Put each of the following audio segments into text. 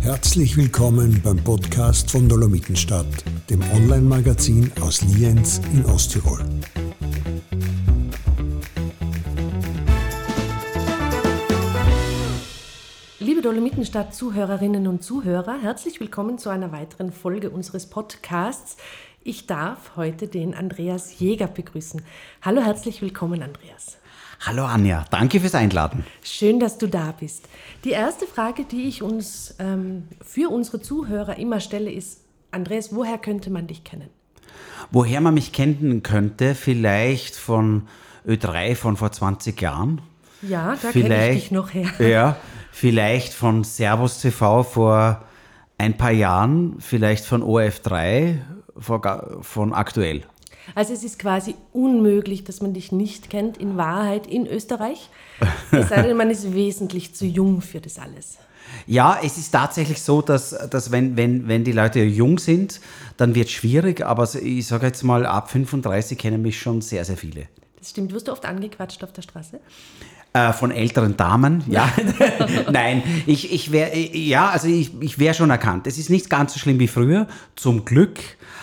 Herzlich willkommen beim Podcast von Dolomitenstadt, dem Online-Magazin aus Lienz in Osttirol. Liebe Dolomitenstadt-Zuhörerinnen und Zuhörer, herzlich willkommen zu einer weiteren Folge unseres Podcasts. Ich darf heute den Andreas Jäger begrüßen. Hallo, herzlich willkommen, Andreas. Hallo Anja, danke fürs Einladen. Schön, dass du da bist. Die erste Frage, die ich uns ähm, für unsere Zuhörer immer stelle, ist, Andreas, woher könnte man dich kennen? Woher man mich kennen könnte, vielleicht von Ö3 von vor 20 Jahren. Ja, da kenne ich dich noch her. Ja, vielleicht von Servus TV vor ein paar Jahren, vielleicht von OF3, von aktuell. Also es ist quasi unmöglich, dass man dich nicht kennt, in Wahrheit in Österreich. Es sei denn, man ist wesentlich zu jung für das alles. Ja, es ist tatsächlich so, dass, dass wenn, wenn, wenn die Leute jung sind, dann wird es schwierig, aber ich sage jetzt mal, ab 35 kennen mich schon sehr, sehr viele. Das stimmt. Wirst du oft angequatscht auf der Straße? Äh, von älteren Damen, ja. Nein, ich, ich wäre, ja, also ich, ich wäre schon erkannt. Es ist nicht ganz so schlimm wie früher, zum Glück,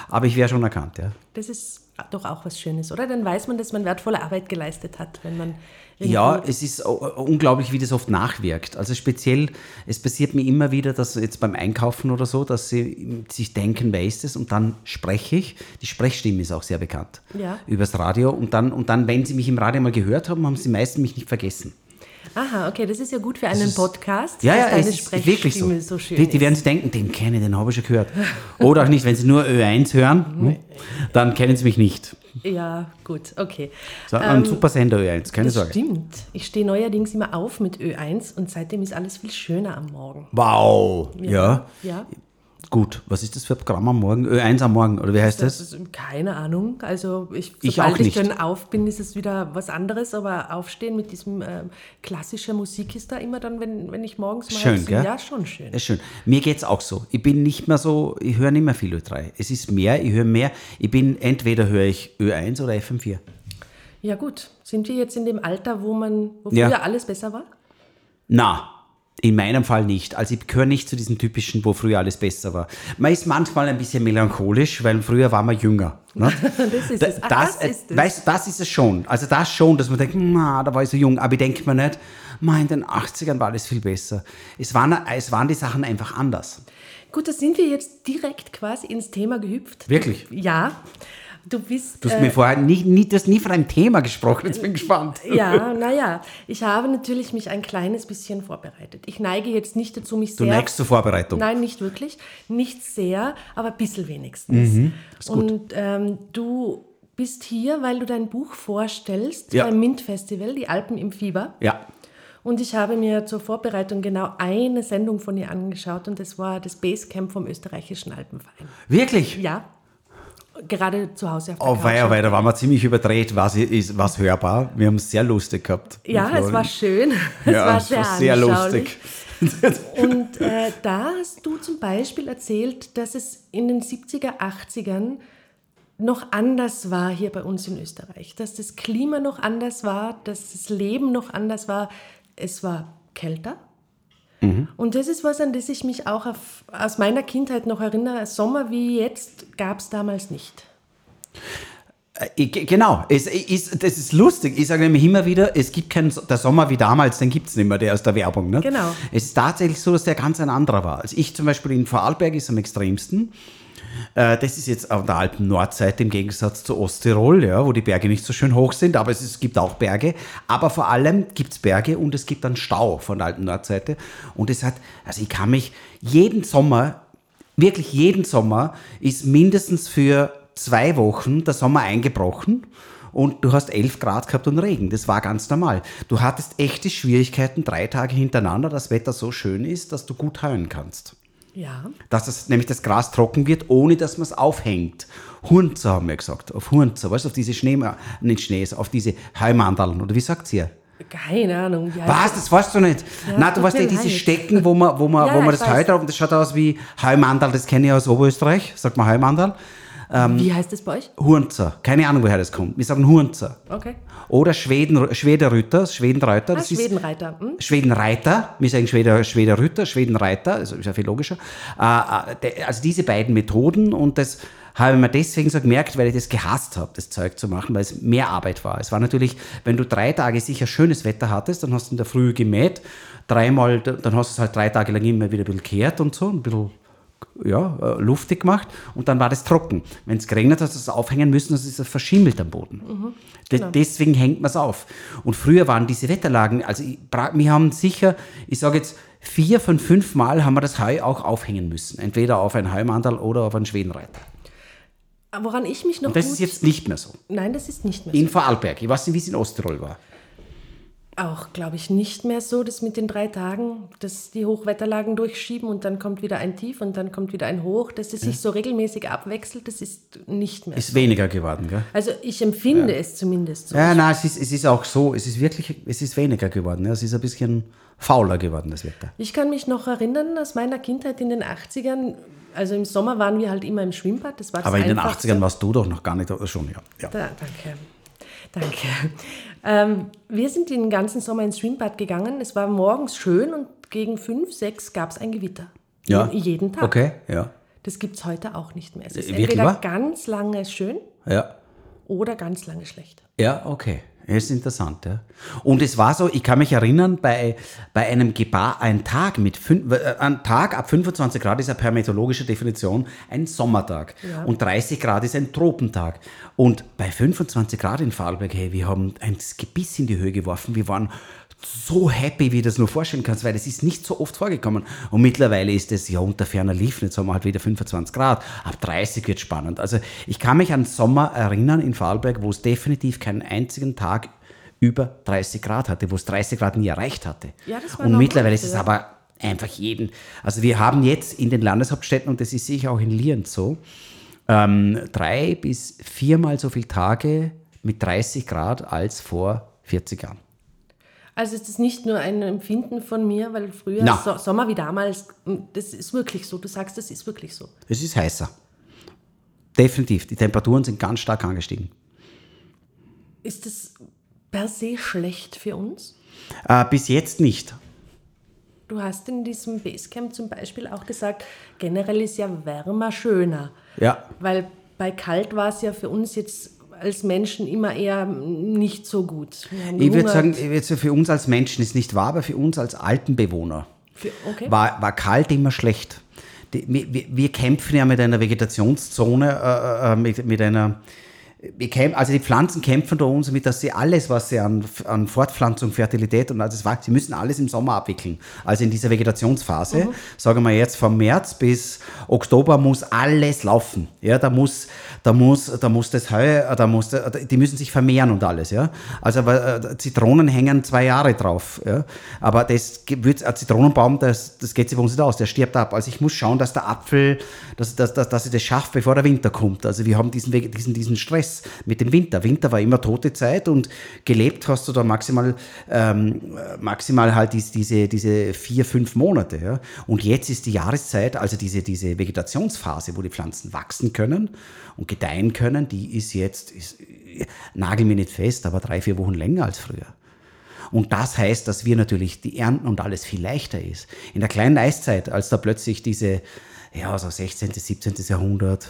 aber ich wäre schon erkannt, ja. Das ist doch auch was Schönes, oder? Dann weiß man, dass man wertvolle Arbeit geleistet hat, wenn man. Ja, es ist unglaublich, wie das oft nachwirkt. Also speziell, es passiert mir immer wieder, dass jetzt beim Einkaufen oder so, dass sie sich denken, wer ist es? Und dann spreche ich. Die Sprechstimme ist auch sehr bekannt. Ja. Übers Radio. Und dann, und dann, wenn sie mich im Radio mal gehört haben, haben sie meistens mich nicht vergessen. Aha, okay, das ist ja gut für einen ist, Podcast. Ja, ja, es ist wirklich so. so schön die, die werden sich denken, den kenne ich, den habe ich schon gehört. Oder auch nicht, wenn sie nur Ö1 hören, hm, dann kennen sie mich nicht. Ja, gut, okay. So, ein ähm, super Sender Ö1, keine das Sorge. Stimmt. Ich stehe neuerdings immer auf mit Ö1 und seitdem ist alles viel schöner am Morgen. Wow, ja. Ja. ja. Gut, was ist das für ein Programm am Morgen? Ö1 am Morgen, oder wie heißt das? das? Keine Ahnung. Also ich, ich auch nicht. ich dann auf bin, ist es wieder was anderes, aber aufstehen mit diesem äh, klassischer Musik ist da immer dann, wenn, wenn ich morgens mal schön, gell? Ja, schon schön. Ja, schön. Mir geht es auch so. Ich bin nicht mehr so, ich höre nicht mehr viel Ö3. Es ist mehr, ich höre mehr. Ich bin, entweder höre ich Ö1 oder FM4. Ja gut. Sind wir jetzt in dem Alter, wo man, wo früher ja. alles besser war? Na, in meinem Fall nicht. Also ich gehöre nicht zu diesen typischen, wo früher alles besser war. Man ist manchmal ein bisschen melancholisch, weil früher war man jünger. Ne? das ist es. Ach, das, das, ist es. Weißt, das ist es schon. Also das schon, dass man denkt, na, da war ich so jung. Aber ich denke mir nicht, man, in den 80ern war alles viel besser. Es waren, es waren die Sachen einfach anders. Gut, da sind wir jetzt direkt quasi ins Thema gehüpft. Wirklich? Ja. Du bist. Du hast äh, mir vorher nie, nie, du hast nie von einem Thema gesprochen, jetzt bin ich gespannt. Ja, naja, ich habe natürlich mich ein kleines bisschen vorbereitet. Ich neige jetzt nicht dazu, mich sehr. Du neigst zur Vorbereitung? Nein, nicht wirklich. Nicht sehr, aber ein bisschen wenigstens. Mhm, Und ähm, du bist hier, weil du dein Buch vorstellst ja. beim MINT-Festival, Die Alpen im Fieber. Ja. Und ich habe mir zur Vorbereitung genau eine Sendung von dir angeschaut und das war das Basecamp vom österreichischen Alpenverein. Wirklich? Ja gerade zu Hause auf der Oh, weia, weia, da waren wir ziemlich überdreht, was ist was hörbar. Wir haben es sehr lustig gehabt. Ja, es war schön. Es ja, war sehr, war sehr lustig. Und äh, da hast du zum Beispiel erzählt, dass es in den 70er, 80ern noch anders war hier bei uns in Österreich, dass das Klima noch anders war, dass das Leben noch anders war. Es war kälter, Mhm. Und das ist was, an das ich mich auch auf, aus meiner Kindheit noch erinnere. Sommer wie jetzt gab es damals nicht. Äh, genau, es ist, das ist lustig. Ich sage nämlich immer wieder, es gibt keinen der Sommer wie damals, den gibt es nicht mehr, der aus der Werbung. Ne? Genau. Es ist tatsächlich so, dass der ganz ein anderer war. Als ich zum Beispiel in Vorarlberg ist am extremsten. Äh, das ist jetzt auf der Alpen-Nordseite im Gegensatz zu Osttirol, ja, wo die Berge nicht so schön hoch sind, aber es, ist, es gibt auch Berge. Aber vor allem gibt es Berge und es gibt einen Stau von der Alpen-Nordseite. Und es hat, also ich kann mich jeden Sommer, wirklich jeden Sommer, ist mindestens für zwei Wochen der Sommer eingebrochen und du hast 11 Grad gehabt und Regen. Das war ganz normal. Du hattest echte Schwierigkeiten, drei Tage hintereinander, das Wetter so schön ist, dass du gut heuen kannst. Ja. Dass das, nämlich das Gras trocken wird, ohne dass man es aufhängt. Hunzer haben wir gesagt, auf Hunzer, weißt du, auf diese Schnee, nicht Schnee, auf diese Heumandaln, oder wie sagt ihr? Keine Ahnung. Ja, Was? Das weißt du nicht? Ja, Nein, du weißt ja diese Stecken, wo man, wo man, ja, wo man das Heu drauf, das schaut aus wie Heumandal, das kenne ich aus Oberösterreich, sagt man Heumandal. Wie heißt das bei euch? Hurnzer. Keine Ahnung, woher das kommt. Wir sagen Hurnzer. Okay. Oder Schweden, Schwederrütter, Schwedenreiter. Ah, Das Schwedenreiter. Hm? Schwedenreiter, wir sagen Schweder, Schwederrütter, Schwedenreiter, also ist ja viel logischer. Äh, äh, Also diese beiden Methoden und das habe ich mir deswegen so gemerkt, weil ich das gehasst habe, das Zeug zu machen, weil es mehr Arbeit war. Es war natürlich, wenn du drei Tage sicher schönes Wetter hattest, dann hast du in der Früh gemäht, dreimal, dann hast du es halt drei Tage lang immer wieder ein bisschen kehrt und so, ein bisschen ja, äh, luftig gemacht und dann war das trocken. Wenn es geregnet hat, hast du es aufhängen müssen, das ist es verschimmelt am Boden. De Deswegen hängt man es auf. Und früher waren diese Wetterlagen, also ich, wir haben sicher, ich sage jetzt, vier von fünf Mal haben wir das Heu auch aufhängen müssen. Entweder auf ein Heumandal oder auf einen Schwedenreiter. Woran ich mich noch Und das ist jetzt nicht mehr so. Nein, das ist nicht mehr so. In Vorarlberg, ich weiß nicht, wie es in Osttirol war. Auch, glaube ich, nicht mehr so, dass mit den drei Tagen, dass die Hochwetterlagen durchschieben und dann kommt wieder ein Tief und dann kommt wieder ein Hoch, dass es sich so regelmäßig abwechselt, das ist nicht mehr Ist so. weniger geworden, gell? Also ich empfinde es zumindest so. Ja, nein, es ist, es ist auch so, es ist wirklich, es ist weniger geworden. Ja. Es ist ein bisschen fauler geworden, das Wetter. Ich kann mich noch erinnern, aus meiner Kindheit in den 80ern, also im Sommer waren wir halt immer im Schwimmbad, das war das Aber in den Einfachste. 80ern warst du doch noch gar nicht, oder schon, ja. ja. Da, danke. Danke. Ähm, wir sind den ganzen Sommer ins Schwimmbad gegangen. Es war morgens schön und gegen fünf, sechs gab es ein Gewitter. Ja. Jeden Tag. Okay, ja. Das gibt es heute auch nicht mehr. Es ist wirklich entweder wahr? ganz lange schön Ja. oder ganz lange schlecht. Ja, okay. Das ist interessant, ja. Und es war so, ich kann mich erinnern, bei, bei einem Gebar, ein Tag mit fün- äh, ein Tag ab 25 Grad ist ja per meteorologischer Definition ein Sommertag. Ja. Und 30 Grad ist ein Tropentag. Und bei 25 Grad in Vorarlberg, hey, wir haben ein Gebiss in die Höhe geworfen. Wir waren so happy, wie du das nur vorstellen kannst, weil das ist nicht so oft vorgekommen. Und mittlerweile ist es ja unter ferner Liefen. Jetzt haben wir halt wieder 25 Grad. Ab 30 wird spannend. Also ich kann mich an Sommer erinnern in Vorarlberg, wo es definitiv keinen einzigen Tag über 30 Grad hatte, wo es 30 Grad nie erreicht hatte. Ja, und mittlerweile ist es aber einfach jeden. Also wir haben jetzt in den Landeshauptstädten, und das ist sicher auch in Lienz so, ähm, drei bis viermal so viele Tage mit 30 Grad als vor 40 Jahren. Also es ist nicht nur ein Empfinden von mir, weil früher so, Sommer wie damals, das ist wirklich so. Du sagst, das ist wirklich so. Es ist heißer. Definitiv. Die Temperaturen sind ganz stark angestiegen. Ist das per se schlecht für uns? Äh, bis jetzt nicht. Du hast in diesem Basecamp zum Beispiel auch gesagt, generell ist ja wärmer schöner. Ja. Weil bei kalt war es ja für uns jetzt als Menschen immer eher nicht so gut. Ich würde sagen, jetzt für uns als Menschen ist nicht wahr, aber für uns als Alpenbewohner Für, okay. war, war kalt immer schlecht. Die, wir, wir- kämpfen ja mit einer Vegetationszone, äh, äh, mit, mit einer. Also die Pflanzen kämpfen da uns mit, dass sie alles, was sie an, an Fortpflanzung, Fertilität und alles war, sie müssen alles im Sommer abwickeln. Also in dieser Vegetationsphase, sagen wir jetzt vom März bis Oktober muss alles laufen. Ja, da muss, da muss, da muss das Heu, da muss, die müssen sich vermehren und alles. Ja, also äh, Zitronen hängen zwei Jahre drauf. Ja, aber das wird ein Zitronenbaum, das, das geht sich bei uns nicht aus, der stirbt ab. Also ich muss schauen, dass der Apfel, dass, dass, dass, dass ich das schaffe, bevor der Winter kommt. Also wir haben diesen, diesen, diesen Stress mit dem Winter. Winter war immer tote Zeit und gelebt hast du da maximal, ähm, äh, maximal halt dies, diese, diese vier, fünf Monate. Ja? Und jetzt ist die Jahreszeit, also diese, diese Vegetationsphase, wo die Pflanzen wachsen können und gedeihen können, die ist jetzt, ist, nagel mir nicht fest, aber drei, vier Wochen länger als früher. Und das heißt, dass wir natürlich die Ernten und alles viel leichter ist. In der kleinen Eiszeit, als da plötzlich diese, ja, so 16., 17. Jahrhundert,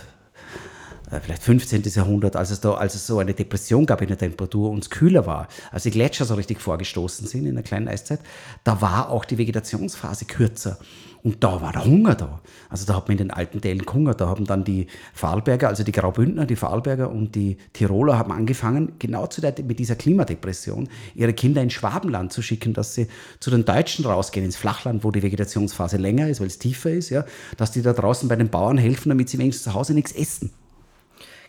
vielleicht 15. Jahrhundert, als es, da, als es so eine Depression gab in der Temperatur und es kühler war, als die Gletscher so richtig vorgestoßen sind in der kleinen Eiszeit, da war auch die Vegetationsphase kürzer. Und da war der Hunger da. Also da hat man in den alten Tällen gehungert. Da haben dann die Vorarlberger, also die Graubündner, die Vorarlberger und die Tiroler haben angefangen, genau zu der, mit dieser Klimadepression, ihre Kinder ins Schwabenland zu schicken, dass sie zu den Deutschen rausgehen, ins Flachland, wo die Vegetationsphase länger ist, weil es tiefer ist, ja, dass die da draußen bei den Bauern helfen, damit sie wenigstens zu Hause nichts essen.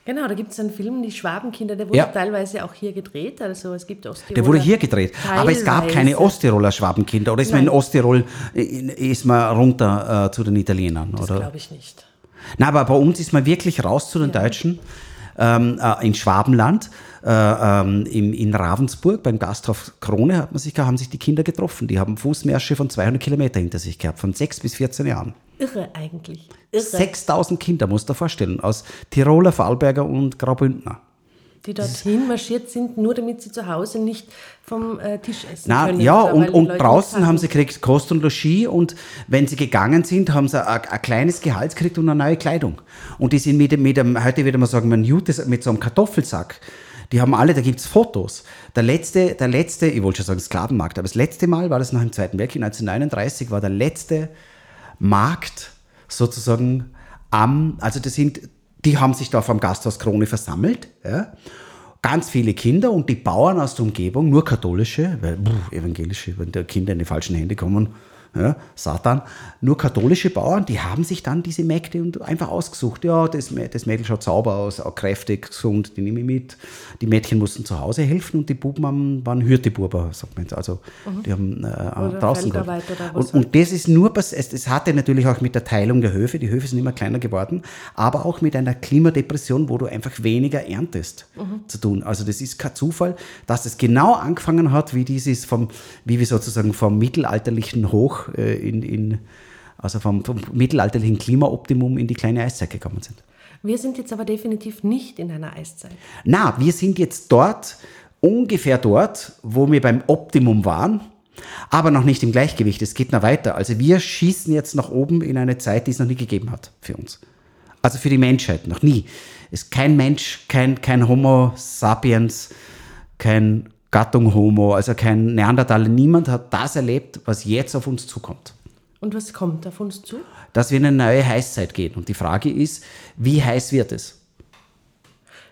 Genau, da gibt es einen Film, Die Schwabenkinder, der wurde Ja. teilweise auch hier gedreht. Also es gibt Osttiroler. Der wurde hier gedreht. Aber es gab keine Teilweise. Osttiroler Schwabenkinder. Oder ist man in Nein. Osttirol, äh, ist man runter äh, zu den Italienern? Das glaube ich nicht. Na, aber bei uns ist man wirklich raus zu den Deutschen. Ähm, äh, in Schwabenland, äh, ähm, im, in Ravensburg, beim Gasthof Krone hat man sich, haben sich die Kinder getroffen. Die haben Fußmärsche von 200 Kilometer hinter sich gehabt, von 6 bis 14 Jahren. Irre eigentlich. Irre. 6000 Kinder, musst du dir vorstellen, aus Tiroler, Vorarlberger und Graubündner. Die dorthin marschiert sind, nur damit sie zu Hause nicht vom äh, Tisch essen Na, können. ja, und, und draußen haben sie gekriegt Kost und Logis und wenn sie gegangen sind, haben sie ein, ein kleines Gehalt gekriegt und eine neue Kleidung. Und die sind mit, dem- mit einem, heute würde man sagen, man Jutes, mit so einem Kartoffelsack. Die haben alle, da gibt es Fotos. Der letzte, der letzte, ich wollte schon sagen Sklavenmarkt, aber das letzte Mal war das nach dem Zweiten Weltkrieg, 1939, war der letzte Markt sozusagen am, also das sind, die haben sich da vom Gasthaus Krone versammelt, ja. Ganz viele Kinder und die Bauern aus der Umgebung, nur katholische, weil pff, evangelische, wenn die Kinder in die falschen Hände kommen, ja, Satan, nur katholische Bauern, die haben sich dann diese Mägde und einfach ausgesucht. Ja, das, das Mädel schaut sauber aus, auch kräftig, gesund, die nehme ich mit. Die Mädchen mussten zu Hause helfen und die Buben haben, waren Hürtebuber, sagt man jetzt. Also die haben äh, draußen Feldarbeiter geholfen. oder und, und das ist nur, es, es hatte natürlich auch mit der Teilung der Höfe, die Höfe sind immer kleiner geworden, aber auch mit einer Klimadepression, wo du einfach weniger erntest, zu tun. Also das ist kein Zufall, dass es genau angefangen hat, wie dieses vom, wie wir sozusagen vom mittelalterlichen Hoch äh, in, in also vom, vom mittelalterlichen Klimaoptimum in die kleine Eiszeit gekommen sind. Wir sind jetzt aber definitiv nicht in einer Eiszeit. Na, wir sind jetzt dort, ungefähr dort, wo wir beim Optimum waren, aber noch nicht im Gleichgewicht. Es geht noch weiter. Also wir schießen jetzt nach oben in eine Zeit, die es noch nie gegeben hat für uns. Also für die Menschheit, noch nie. Es ist kein Mensch, kein, kein Homo sapiens, kein Gattung Homo, also kein Neandertaler. Niemand hat das erlebt, was jetzt auf uns zukommt Und was kommt auf uns zu? dass wir in eine neue Heißzeit gehen. Und die Frage ist, wie heiß wird es?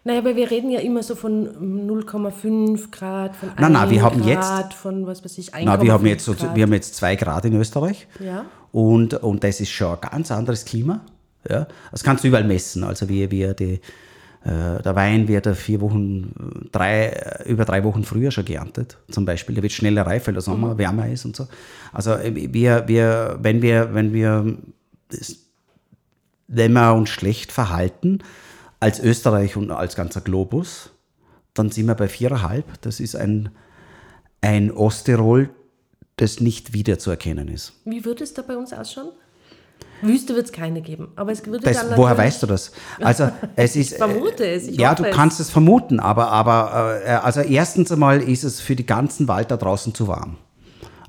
Naja, aber wir reden ja immer so von 0,5 Grad, von Na, na, 1 wir haben Grad, jetzt- von was weiß ich, 1,5 Na, wir haben jetzt, so, Grad. wir haben jetzt zwei Grad in Österreich. Ja. Und, und das ist schon ein ganz anderes Klima. Ja? Das kannst du überall messen. Also wie, wie die, der Wein wird ja vier Wochen, drei, äh, über drei Wochen früher schon geerntet. Zum Beispiel. Der wird schneller reif, weil der Sommer wärmer ist und so. Also äh, wir, wir, wenn wir, wenn wir, wenn wir uns schlecht verhalten, als Österreich und als ganzer Globus, dann sind wir bei viereinhalb. Das ist ein, ein Osttirol, das nicht wiederzuerkennen ist. Wie würde es da bei uns ausschauen? Wüste wird es keine geben, aber es würde Das, dann woher weißt du das? Also es ist. Ich vermute es, ich ja, du es. kannst es vermuten, aber, aber äh, also erstens einmal ist es für den ganzen Wald da draußen zu warm.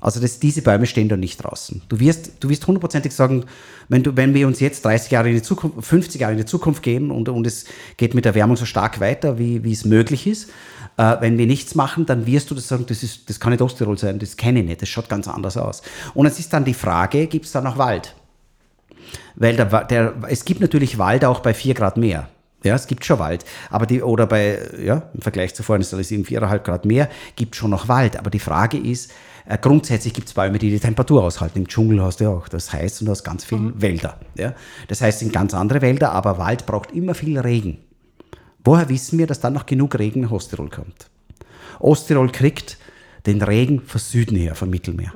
Also das, diese Bäume stehen da nicht draußen. Du wirst, du wirst hundertprozentig sagen, wenn, du, wenn wir uns jetzt 30 Jahre in die Zukunft, 50 Jahre in die Zukunft gehen und, und es geht mit der Erwärmung so stark weiter, wie, wie es möglich ist, äh, wenn wir nichts machen, dann wirst du das sagen, das, ist, das kann nicht Osttirol sein, das kenne ich nicht, das schaut ganz anders aus. Und es ist dann die Frage, gibt es da noch Wald? Weil der, der, es gibt natürlich Wald auch bei 4 Grad mehr. Ja, es gibt schon Wald. Aber die, oder bei, ja, im Vergleich zu vorhin ist es eben 4,5 Grad mehr, gibt schon noch Wald. Aber die Frage ist, äh, grundsätzlich gibt es Bäume, die die Temperatur aushalten. Im Dschungel hast du ja auch das heißt und du hast ganz viele Wälder. Ja? Das heißt, es sind ganz andere Wälder, aber Wald braucht immer viel Regen. Woher wissen wir, dass dann noch genug Regen nach Osttirol kommt? Osttirol kriegt den Regen von Süden her, vom Mittelmeer.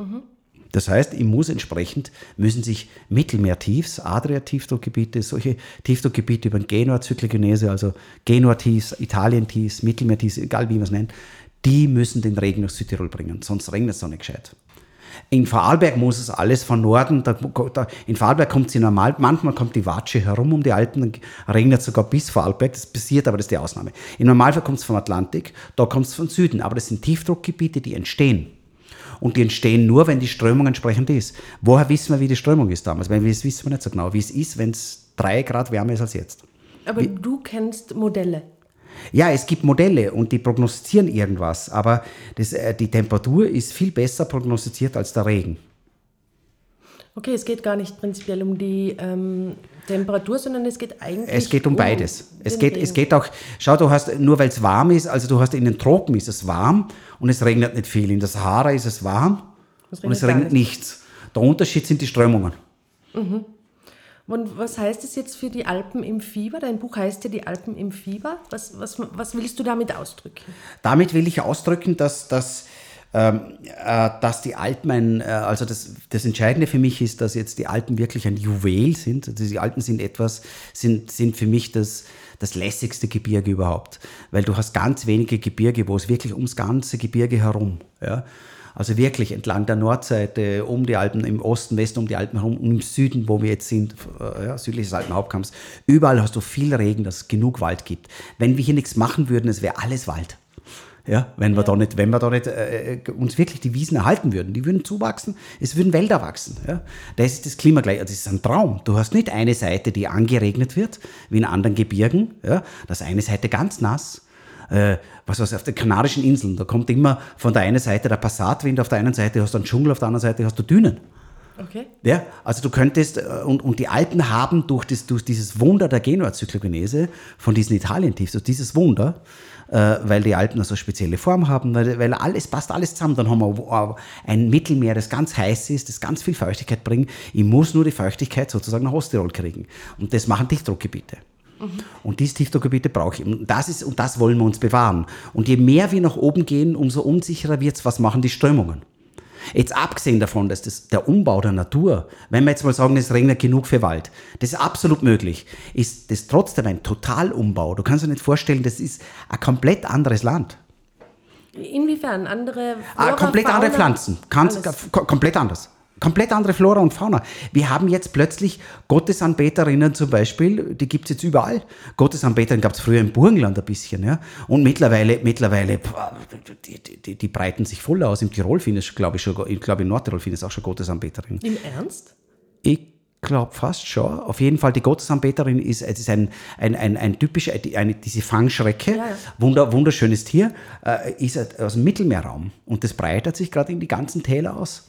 Das heißt, ich muss entsprechend, müssen sich Mittelmeertiefs, Adria-Tiefdruckgebiete, solche Tiefdruckgebiete über den Genua-Zyklogynese, also Genua-Tiefs, Italien-Tiefs, Mittelmeertiefs, egal wie man es nennt, die müssen den Regen nach Südtirol bringen, sonst regnet es doch nicht gescheit. In Vorarlberg muss es alles von Norden, da, da, in Vorarlberg kommt sie normal, manchmal kommt die Watsche herum um die Alpen, dann regnet sogar bis Vorarlberg, das passiert, aber das ist die Ausnahme. Im Normalfall kommt es vom Atlantik, da kommt es von Süden, aber das sind Tiefdruckgebiete, die entstehen. Und die entstehen nur, wenn die Strömung entsprechend ist. Woher wissen wir, wie die Strömung ist damals? Weil das wissen wir nicht so genau, wie es ist, wenn es drei Grad wärmer ist als jetzt. Aber du kennst Modelle. Ja, es gibt Modelle und die prognostizieren irgendwas, aber das, äh, die Temperatur ist viel besser prognostiziert als der Regen. Okay, es geht gar nicht prinzipiell um die ähm, Temperatur, sondern es geht eigentlich Es geht um beides. Es geht, Regen. es geht auch, schau, du hast, nur weil es warm ist, also du hast in den Tropen ist es warm und es regnet nicht viel. In der Sahara ist es warm Es und es regnet regnet nichts. Der Unterschied sind die Strömungen. Und was heißt es jetzt für die Alpen im Fieber? Dein Buch heißt ja Die Alpen im Fieber. Was, was, was willst du damit ausdrücken? Damit will ich ausdrücken, dass, dass, dass die Alpen ein, äh, also das, das Entscheidende für mich ist, dass jetzt die Alpen wirklich ein Juwel sind. Also die Alpen sind etwas, sind, sind für mich das, das lässigste Gebirge überhaupt. Weil du hast ganz wenige Gebirge, wo es wirklich ums ganze Gebirge herum. Ja? Also wirklich entlang der Nordseite, um die Alpen, im Osten, Westen um die Alpen herum, im Süden, wo wir jetzt sind, äh, ja, südliches Alpenhauptkamms. Überall hast du viel Regen, dass es genug Wald gibt. Wenn wir hier nichts machen würden, es wäre alles Wald. Ja, wenn wir ja. da nicht, wenn wir da nicht äh, äh, uns wirklich die Wiesen erhalten würden, die würden zuwachsen, es würden Wälder wachsen. Ja. Das ist das Klima gleich, das ist ein Traum. Du hast nicht eine Seite, die angeregnet wird, wie in anderen Gebirgen, ja, das eine Seite ganz nass. Äh, was weiß auf den Kanarischen Inseln, da kommt immer von der einen Seite der Passatwind, auf der einen Seite hast du einen Dschungel, auf der anderen Seite hast du Dünen. Okay. Ja, also du könntest, äh, und, und die Alpen haben durch, das, durch dieses Wunder der Genua-Zyklogenese von diesen Italien-Tiefs, also dieses Wunder, äh, weil die Alpen so eine spezielle Form haben, weil, weil alles passt alles zusammen. Dann haben wir ein Mittelmeer, das ganz heiß ist, das ganz viel Feuchtigkeit bringt. Ich muss nur die Feuchtigkeit sozusagen nach Osttirol kriegen. Und das machen Dichtdruckgebiete. Mhm. Und diese Tiefdruckgebiete brauche ich. Und das, ist, und das wollen wir uns bewahren. Und je mehr wir nach oben gehen, umso unsicherer wird es, was machen die Strömungen. Jetzt abgesehen davon, dass das der Umbau der Natur, wenn wir jetzt mal sagen, es regnet genug für Wald, das ist absolut möglich, ist das trotzdem ein Totalumbau. Du kannst dir nicht vorstellen, das ist ein komplett anderes Land. Inwiefern? Andere ah, Flora, ah, Komplett Fauna, andere Pflanzen. Ganz, komplett anders komplett andere Flora und Fauna. Wir haben jetzt plötzlich Gottesanbeterinnen zum Beispiel, die gibt es jetzt überall. Gottesanbeterinnen gab es früher im Burgenland ein bisschen, ja. Und mittlerweile, mittlerweile, die, die, die breiten sich voll aus. Im Tirol finde ich, glaube ich, schon, ich glaube in Nordtirol finde ich auch schon Gottesanbeterinnen. Im Ernst? Ich glaube fast schon. Auf jeden Fall, die Gottesanbeterin ist, es ist ein, ein, ein, ein typischer, eine, diese Fangschrecke, ja, ja. Wunder, wunderschönes Tier, äh, ist aus dem Mittelmeerraum. Und das breitet sich gerade in die ganzen Täler aus.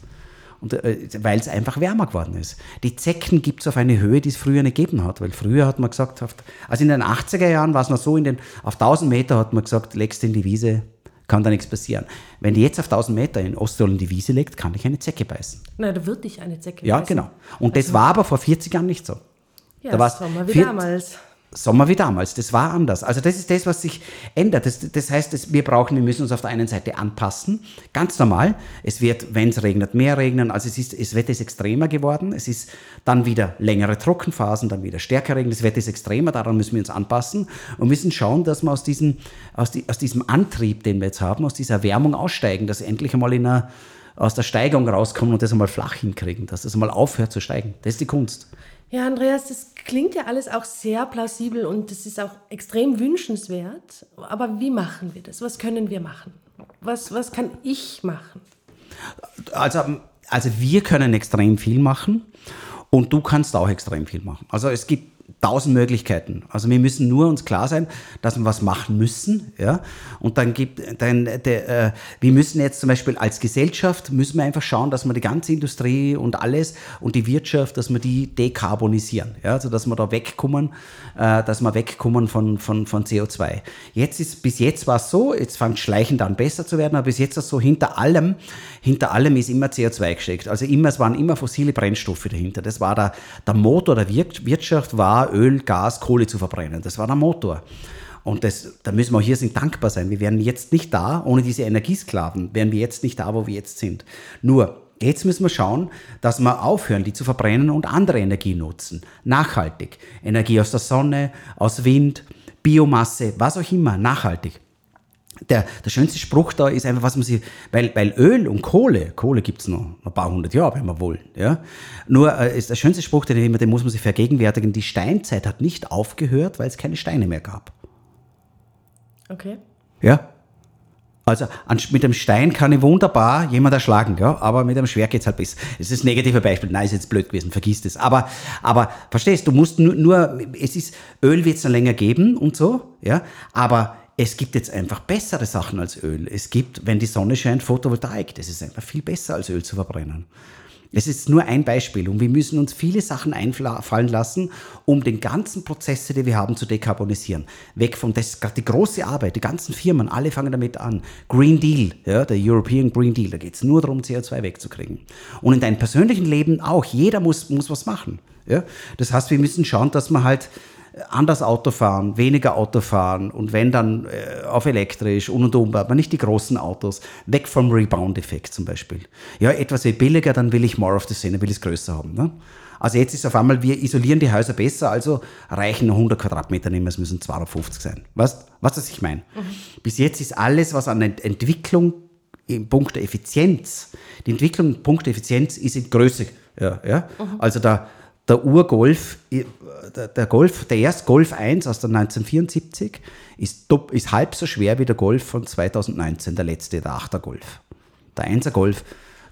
Und, äh, weil es einfach wärmer geworden ist. Die Zecken gibt es auf eine Höhe, die es früher nicht gegeben hat. Weil früher hat man gesagt, also in den 80er Jahren war es noch so, in den, auf 1000 Meter hat man gesagt, legst in die Wiese, kann da nichts passieren. Wenn die jetzt auf 1000 Meter in Osttirol in die Wiese legt, kann ich eine Zecke beißen. Na, da wird dich eine Zecke ja, beißen. Ja, genau. Und also, das war aber vor 40 Jahren nicht so. Ja, da das war mal wie damals. Sommer wie damals. Das war anders. Also das ist das, was sich ändert. Das, das heißt, dass wir brauchen, wir müssen uns auf der einen Seite anpassen. Ganz normal. Es wird, wenn es regnet, mehr regnen. Also es ist, das Wetter ist extremer geworden. Es ist dann wieder längere Trockenphasen, dann wieder stärker Regen. Das Wetter ist extremer. Daran müssen wir uns anpassen und müssen schauen, dass wir aus diesem, aus, die, aus diesem Antrieb, den wir jetzt haben, aus dieser Erwärmung aussteigen, dass endlich einmal in einer, aus der Steigung rauskommen und das einmal flach hinkriegen, dass das einmal aufhört zu steigen. Das ist die Kunst. Ja, Andreas, das klingt ja alles auch sehr plausibel und das ist auch extrem wünschenswert. Aber wie machen wir das? Was können wir machen? Was, was kann ich machen? Also, also wir können extrem viel machen und du kannst auch extrem viel machen. Also es gibt tausend Möglichkeiten. Also wir müssen nur uns klar sein, dass wir was machen müssen. Ja? Und dann gibt, dann, der, äh, wir müssen jetzt zum Beispiel als Gesellschaft, müssen wir einfach schauen, dass wir die ganze Industrie und alles und die Wirtschaft, dass wir die dekarbonisieren. Ja? Also dass wir da wegkommen, äh, dass wir wegkommen von, von, von CO2. Jetzt ist, bis jetzt war es so, jetzt fängt schleichend an besser zu werden, aber bis jetzt ist es so, hinter allem, hinter allem ist immer CO2 gesteckt. Also immer, es waren immer fossile Brennstoffe dahinter. Das war der, der Motor der Wirtschaft, war Öl, Gas, Kohle zu verbrennen. Das war der Motor. Und das, da müssen wir hier sind dankbar sein. Wir wären jetzt nicht da, ohne diese Energiesklaven, wären wir jetzt nicht da, wo wir jetzt sind. Nur, Jetzt müssen wir schauen, dass wir aufhören, die zu verbrennen und andere Energie nutzen. Nachhaltig. Energie aus der Sonne, aus Wind, Biomasse, was auch immer, nachhaltig der, der schönste Spruch da ist einfach, was man sich, weil, weil Öl und Kohle, Kohle gibt es noch ein paar hundert Jahre, wenn wir wollen, ja. Nur äh, ist der schönste Spruch, den, immer, den muss man sich vergegenwärtigen, die Steinzeit hat nicht aufgehört, weil es keine Steine mehr gab. Okay. Ja. Also mit dem Stein kann ich wunderbar jemand erschlagen, ja, aber mit dem Schwert geht es halt besser. Das ist ein negatives Beispiel. Nein, ist jetzt blöd gewesen, vergiss das. Aber, aber verstehst du, musst nur, nur es ist, Öl wird es noch länger geben und so, ja, aber es gibt jetzt einfach bessere Sachen als Öl. Es gibt, wenn die Sonne scheint, Photovoltaik. Das ist einfach viel besser als Öl zu verbrennen. Es ist nur ein Beispiel und wir müssen uns viele Sachen einfallen lassen, um den ganzen Prozesse, die wir haben, zu dekarbonisieren. Weg von, das ist gerade die große Arbeit, die ganzen Firmen, alle fangen damit an. Green Deal, ja, der European Green Deal, da geht es nur darum, CO2 wegzukriegen. Und in deinem persönlichen Leben auch, jeder muss, muss was machen. Ja? Das heißt, wir müssen schauen, dass man halt anders Auto fahren, weniger Auto fahren und wenn dann äh, auf elektrisch und und um, aber nicht die großen Autos, weg vom Rebound-Effekt zum Beispiel. Ja, etwas wird billiger, dann will ich more of the same, will ich es größer haben. Ne? Also jetzt ist auf einmal, wir isolieren die Häuser besser, also reichen 100 Quadratmeter nicht mehr, es müssen 250 sein. Weißt du, was ich meine? Mhm. Bis jetzt ist alles, was an Entwicklung in Punkt der Effizienz, die Entwicklung in Punkt der Effizienz ist in Größe. Ja, ja? Also der, der Urgolf, der, der Golf, der erste Golf 1 aus der 1974 ist, ist halb so schwer wie der Golf von 2019, der letzte, der 8er Golf. Der 1er Golf,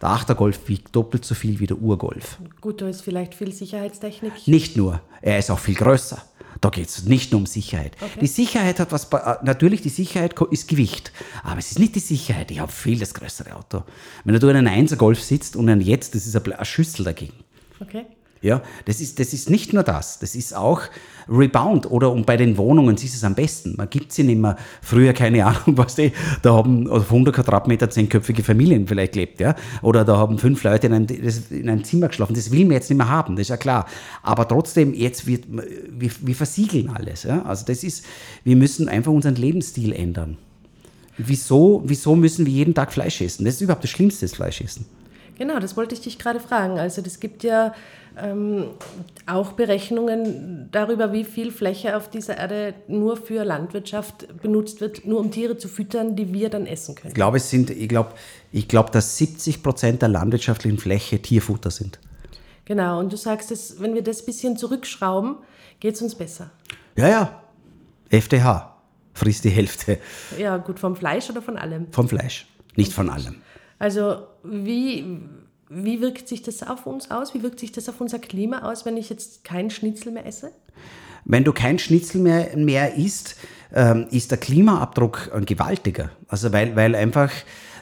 der 8er Golf wiegt doppelt so viel wie der Urgolf. Gut, da ist vielleicht viel Sicherheitstechnik. Nicht nur, er ist auch viel größer. Da geht es nicht nur um Sicherheit. Die Sicherheit hat was, äh, natürlich die Sicherheit ist Gewicht, aber es ist nicht die Sicherheit. Ich habe viel das größere Auto. Wenn du in einem 1er Golf sitzt und ein jetzt, das ist eine Schüssel dagegen. Okay. Ja, das ist, das ist nicht nur das, das ist auch Rebound oder und bei den Wohnungen ist es am besten. Man gibt sie nicht mehr. Früher, keine Ahnung, was die, da haben auf 100 Quadratmeter zehnköpfige Familien vielleicht gelebt, ja. Oder da haben fünf Leute in einem, in einem Zimmer geschlafen. Das will man jetzt nicht mehr haben, das ist ja klar. Aber trotzdem, jetzt wird, wir, wir versiegeln alles, ja. Also das ist, wir müssen einfach unseren Lebensstil ändern. Wieso, wieso müssen wir jeden Tag Fleisch essen? Das ist überhaupt das Schlimmste, das Fleisch essen. Genau, das wollte ich dich gerade fragen. Also es gibt ja ähm, auch Berechnungen darüber, wie viel Fläche auf dieser Erde nur für Landwirtschaft benutzt wird, nur um Tiere zu füttern, die wir dann essen können. Ich glaube, es sind, ich glaube, ich glaube, dass 70 Prozent der landwirtschaftlichen Fläche Tierfutter sind. Genau, und du sagst, dass, wenn wir das bisschen zurückschrauben, geht es uns besser. Ja, ja. FDH frisst die Hälfte Ja, gut, vom Fleisch oder von allem. vom Fleisch, nicht von allem. Also wie, wie wirkt sich das auf uns aus? Wie wirkt sich das auf unser Klima aus, wenn ich jetzt kein Schnitzel mehr esse? Wenn du kein Schnitzel mehr, mehr isst, ähm, ist der Klimaabdruck ein gewaltiger. Also weil, weil einfach,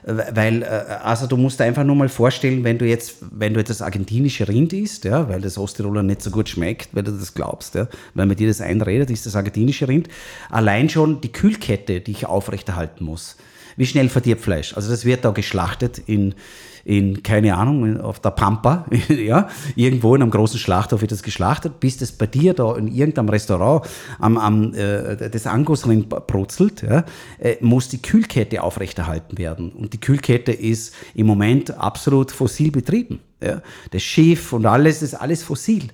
äh, weil, äh, also du musst dir einfach nur mal vorstellen, wenn du jetzt, wenn du jetzt das argentinische Rind isst, ja, weil das Osttiroler nicht so gut schmeckt, weil du das glaubst, ja, weil man dir das einredet, ist das argentinische Rind, allein schon die Kühlkette, die ich aufrechterhalten muss. Wie schnell verdirbt Fleisch? Also das wird da geschlachtet in, in keine Ahnung, auf der Pampa, ja, irgendwo in einem großen Schlachthof wird das geschlachtet, bis das bei dir da in irgendeinem Restaurant am, am äh, das Angusrind brutzelt, ja, äh, muss die Kühlkette aufrechterhalten werden. Und die Kühlkette ist im Moment absolut fossil betrieben. Ja. Das Schiff und alles ist alles fossil.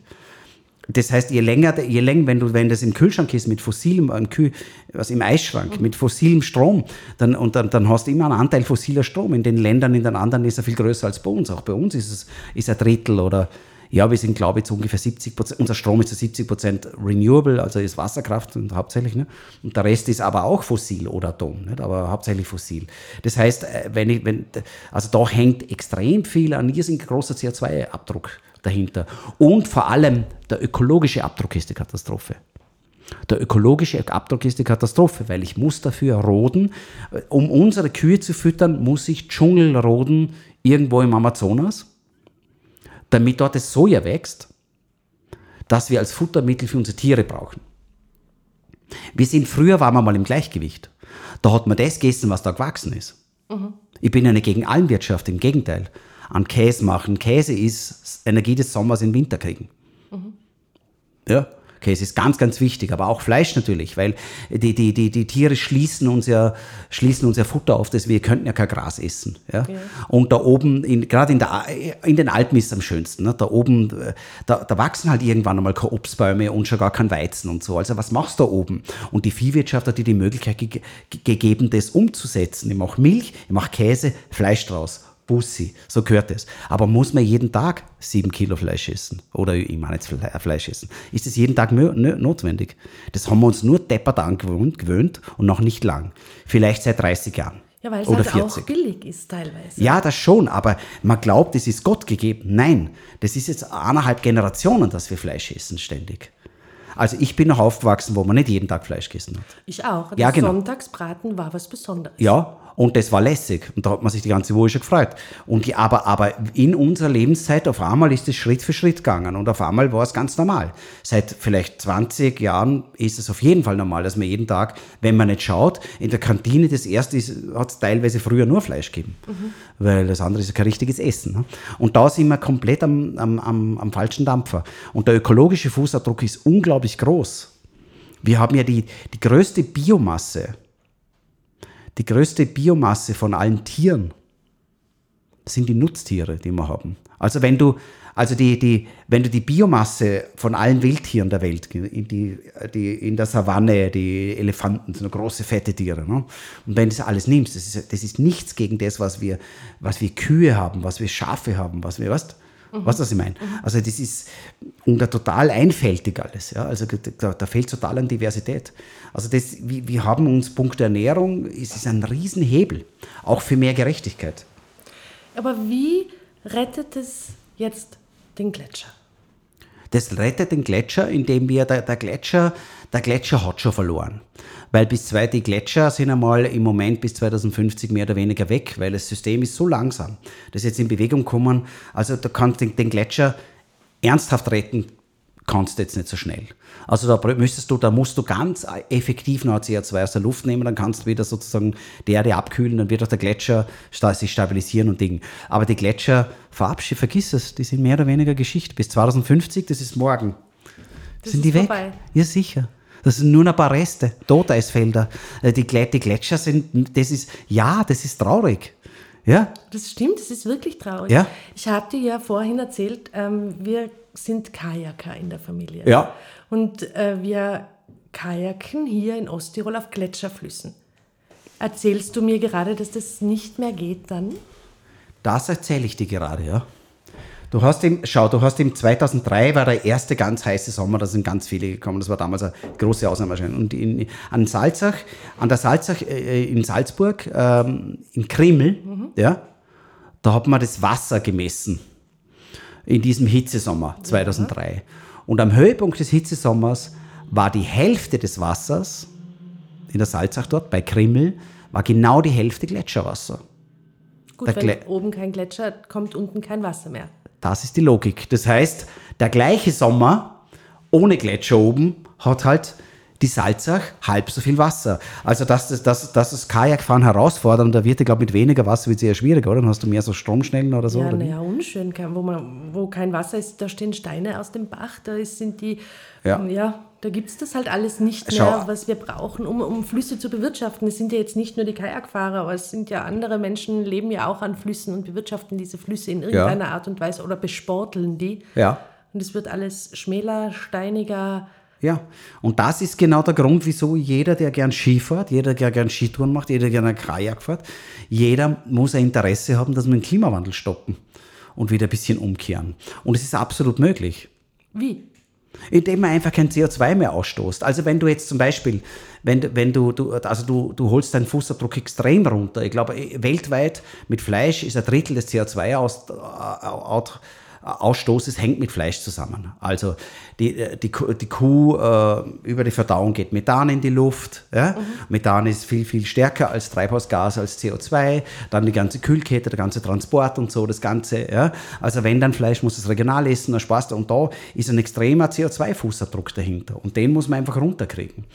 Das heißt, je länger, je länger, wenn du, wenn das im Kühlschrank ist mit fossilem, ein Kühl, was im Eisschrank, mit fossilem Strom, dann, und dann, dann hast du immer einen Anteil fossiler Strom. In den Ländern, in den anderen ist er viel größer als bei uns. Auch bei uns ist es, ist ein Drittel oder, ja, wir sind, glaube ich, zu ungefähr 70 Prozent, unser Strom ist zu 70 Prozent renewable, also ist Wasserkraft und hauptsächlich, ne? Und der Rest ist aber auch fossil oder Atom, nicht? aber hauptsächlich fossil. Das heißt, äh, wenn ich, wenn, also da hängt extrem viel an irrsinnig großer CO2-Abdruck dahinter. Und vor allem der ökologische Abdruck ist die Katastrophe. Der ökologische Abdruck ist die Katastrophe, weil ich muss dafür roden. Um unsere Kühe zu füttern, muss ich Dschungel roden irgendwo im Amazonas, damit dort das Soja wächst, das wir als Futtermittel für unsere Tiere brauchen. Wir sind früher waren wir mal im Gleichgewicht. Da hat man das gegessen, was da gewachsen ist. Ich bin ja nicht gegen Almwirtschaft, im Gegenteil. An Käse machen. Käse ist Energie des Sommers in Winter kriegen. Ja, Käse ist ganz, ganz wichtig, aber auch Fleisch natürlich, weil die, die, die, die Tiere schließen uns, ja, schließen uns ja Futter auf, das wir könnten ja kein Gras essen. Ja? Und da oben, in, gerade in, der, in den Alpen ist es am schönsten. Ne? Da oben, da, da wachsen halt irgendwann einmal keine Obstbäume und schon gar kein Weizen und so. Also was machst du da oben? Und die Viehwirtschaft hat dir die Möglichkeit ge gegeben, das umzusetzen. Ich mache Milch, ich mache Käse, Fleisch draus. Bussi, so gehört es. Aber muss man jeden Tag sieben Kilo Fleisch essen? Oder ich meine jetzt Fle- Fleisch essen. Ist das jeden Tag notwendig? Das haben wir uns nur deppert angewöhnt gewöhnt und noch nicht lang. Vielleicht seit 30 Jahren. Ja, weil es oder halt 40. auch billig ist teilweise. Ja, das schon, aber man glaubt, es ist Gott gegeben. Nein, das ist jetzt eineinhalb Generationen, dass wir Fleisch essen ständig. Also ich bin noch aufgewachsen, wo man nicht jeden Tag Fleisch gegessen hat. Ich auch. Ja, genau. Sonntagsbraten war was Besonderes. Ja, und das war lässig. Und da hat man sich die ganze Woche schon gefreut. Und die, aber, aber in unserer Lebenszeit, auf einmal ist es Schritt für Schritt gegangen. Und auf einmal war es ganz normal. Seit vielleicht 20 Jahren ist es auf jeden Fall normal, dass man jeden Tag, wenn man nicht schaut, in der Kantine das erste hat es teilweise früher nur Fleisch gegeben. Weil das andere ist ja kein richtiges Essen. Ne? Und da sind wir komplett am, am, am, am falschen Dampfer. Und der ökologische Fußabdruck ist unglaublich groß. Wir haben ja die, die größte Biomasse die größte Biomasse von allen Tieren sind die Nutztiere, die wir haben. Also wenn du Also die, die, wenn du die Biomasse von allen Wildtieren der Welt, in, die, die, in der Savanne, die Elefanten, so große fette Tiere, ne? und wenn du das alles nimmst, das ist, das ist nichts gegen das, was wir, was wir Kühe haben, was wir Schafe haben, was wir, weißt Mhm. Weißt du, was ich meine? Mhm. Also das ist und total einfältig alles. Ja? Also da, da fehlt total an Diversität. Also das, wir, wir haben uns Punkt der Ernährung, es ist ein Riesenhebel, auch für mehr Gerechtigkeit. Aber wie rettet es jetzt den Gletscher? Das rettet den Gletscher, indem wir, der, der Gletscher, der Gletscher hat schon verloren. Weil bis zwei, die Gletscher sind einmal im Moment bis 2050 mehr oder weniger weg, weil das System ist so langsam, dass jetzt in Bewegung kommen. Also da kannst du den Gletscher ernsthaft retten, kannst du jetzt nicht so schnell. Also da müsstest du, da musst du ganz effektiv noch CO2 aus der Luft nehmen, dann kannst du wieder sozusagen die Erde abkühlen, dann wird auch der Gletscher sich stabilisieren und Ding. Aber die Gletscher, verabschiede, vergiss es, die sind mehr oder weniger Geschichte. Bis 2050, das ist morgen. Das sind die weg? Vorbei. Ja, sicher. Das sind nur ein paar Reste, Toteisfelder. Äh, die, die Gletscher sind, das ist, ja, das ist traurig. Ja. Das stimmt, das ist wirklich traurig. Ja. Ich habe dir ja vorhin erzählt, ähm, wir sind Kajaker in der Familie. Ja. Und äh, wir kajaken hier in Osttirol auf Gletscherflüssen. Erzählst du mir gerade, dass das nicht mehr geht dann? Das erzähle ich dir gerade, ja. Du hast im, schau, du hast im 2003 war der erste ganz heiße Sommer, da sind ganz viele gekommen. Das war damals eine große Ausnahme. Und in, an Salzach, an der Salzach äh, in Salzburg, ähm, in Krimmel, mhm. ja, da hat man das Wasser gemessen in diesem Hitzesommer 2003. Ja. Und am Höhepunkt des Hitzesommers war die Hälfte des Wassers in der Salzach dort, bei Krimmel, war genau die Hälfte Gletscherwasser. Gut, der wenn Gle oben kein Gletscher, kommt unten kein Wasser mehr. Das ist die Logik. Das heißt, der gleiche Sommer ohne Gletscher oben hat halt die Salzach halb so viel Wasser. Also, dass das, dass, dass das Kajakfahren herausfordernd, da wird, ich glaube, mit weniger Wasser wird es eher schwierig, oder? Dann hast du mehr so Stromschnellen oder so. Ja, naja, unschön. Wo, man, wo kein Wasser ist, da stehen Steine aus dem Bach, da sind die, ja, ja da gibt es das halt alles nicht mehr, Schau. was wir brauchen, um, um Flüsse zu bewirtschaften. Es sind ja jetzt nicht nur die Kajakfahrer, aber es sind ja andere Menschen, leben ja auch an Flüssen und bewirtschaften diese Flüsse in irgendeiner ja. Art und Weise oder besporteln die. Ja. Und es wird alles schmäler, steiniger, ja, und das ist genau der Grund, wieso jeder, der gern Ski fährt, jeder, der gern Skitouren macht, jeder, der gern Kajak fährt, jeder muss ein Interesse haben, dass wir den Klimawandel stoppen und wieder ein bisschen umkehren. Und es ist absolut möglich. Wie? Indem man einfach kein CO2 mehr ausstoßt. Also wenn du jetzt zum Beispiel, wenn, wenn du, du, also du, du holst deinen Fußabdruck extrem runter. Ich glaube, weltweit mit Fleisch ist ein Drittel des CO2 aus, aus Ausstoßes hängt mit Fleisch zusammen. Also die, die, die Kuh äh, über die Verdauung geht Methan in die Luft. Ja? Mhm. Methan ist viel, viel stärker als Treibhausgas, als CO2. Dann die ganze Kühlkette, der ganze Transport und so, das Ganze. Ja? Also wenn dann Fleisch, muss es regional essen, dann Spaß. Und da ist ein extremer CO2-Fußabdruck dahinter. Und den muss man einfach runterkriegen.